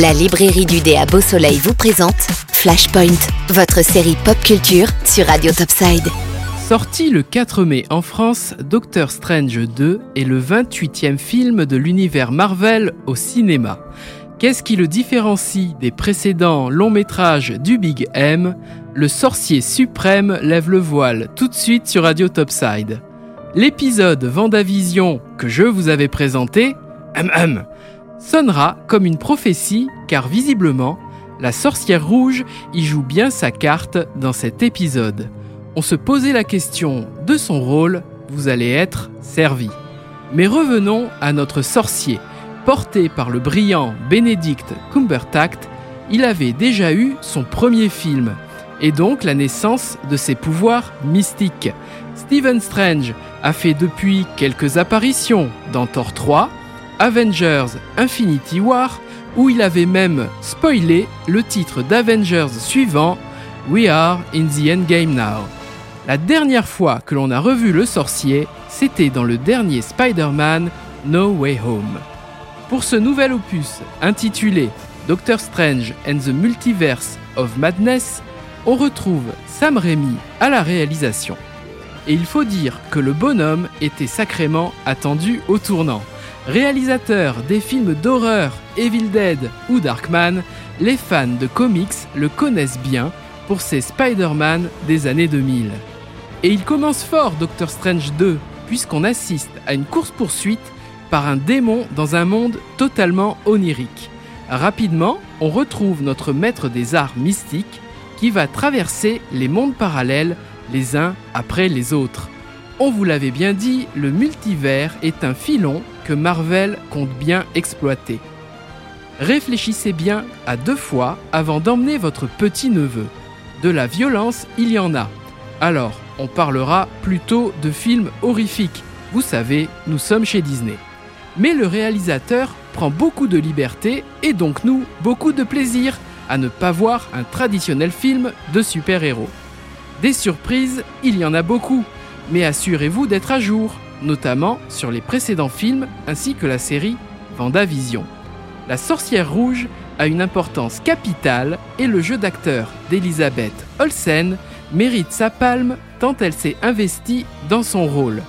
La librairie du dé à Beau Soleil vous présente Flashpoint, votre série pop culture sur Radio Topside. Sorti le 4 mai en France, Doctor Strange 2 est le 28e film de l'univers Marvel au cinéma. Qu'est-ce qui le différencie des précédents longs métrages du Big M? Le sorcier suprême lève le voile tout de suite sur Radio Topside. L'épisode Vendavision que je vous avais présenté, hum hum, sonnera comme une prophétie car visiblement, la sorcière rouge y joue bien sa carte dans cet épisode. On se posait la question de son rôle, vous allez être servi. Mais revenons à notre sorcier. Porté par le brillant Benedict Cumberbatch, il avait déjà eu son premier film, et donc la naissance de ses pouvoirs mystiques. Stephen Strange a fait depuis quelques apparitions dans Thor 3, Avengers Infinity War, où il avait même spoilé le titre d'Avengers suivant, We Are in the Endgame Now. La dernière fois que l'on a revu le sorcier, c'était dans le dernier Spider-Man No Way Home. Pour ce nouvel opus intitulé Doctor Strange and the Multiverse of Madness, on retrouve Sam Raimi à la réalisation. Et il faut dire que le bonhomme était sacrément attendu au tournant. Réalisateur des films d'horreur Evil Dead ou Darkman, les fans de comics le connaissent bien pour ses Spider-Man des années 2000. Et il commence fort Doctor Strange 2, puisqu'on assiste à une course-poursuite par un démon dans un monde totalement onirique. Rapidement, on retrouve notre maître des arts mystiques qui va traverser les mondes parallèles les uns après les autres. On vous l'avait bien dit, le multivers est un filon que Marvel compte bien exploiter. Réfléchissez bien à deux fois avant d'emmener votre petit-neveu. De la violence, il y en a. Alors, on parlera plutôt de films horrifiques. Vous savez, nous sommes chez Disney. Mais le réalisateur prend beaucoup de liberté et donc nous, beaucoup de plaisir à ne pas voir un traditionnel film de super-héros. Des surprises, il y en a beaucoup, mais assurez-vous d'être à jour, notamment sur les précédents films ainsi que la série Vendavision. La sorcière rouge a une importance capitale et le jeu d'acteur d'Elisabeth Olsen mérite sa palme tant elle s'est investie dans son rôle.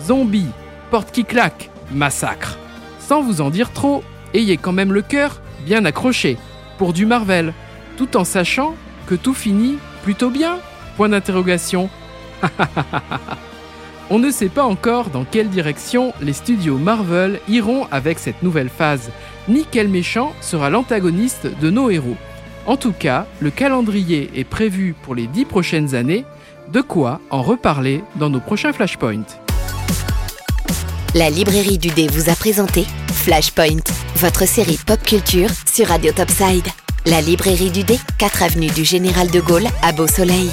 Zombie, porte qui claque, massacre. Sans vous en dire trop, ayez quand même le cœur bien accroché pour du Marvel, tout en sachant que tout finit plutôt bien? Point d'interrogation. On ne sait pas encore dans quelle direction les studios Marvel iront avec cette nouvelle phase, ni quel méchant sera l'antagoniste de nos héros. En tout cas, le calendrier est prévu pour les dix prochaines années, de quoi en reparler dans nos prochains Flashpoints. La librairie du dé vous a présenté Flashpoint, votre série pop culture sur Radio Topside. La librairie du dé, 4 avenue du Général de Gaulle à Beau Soleil.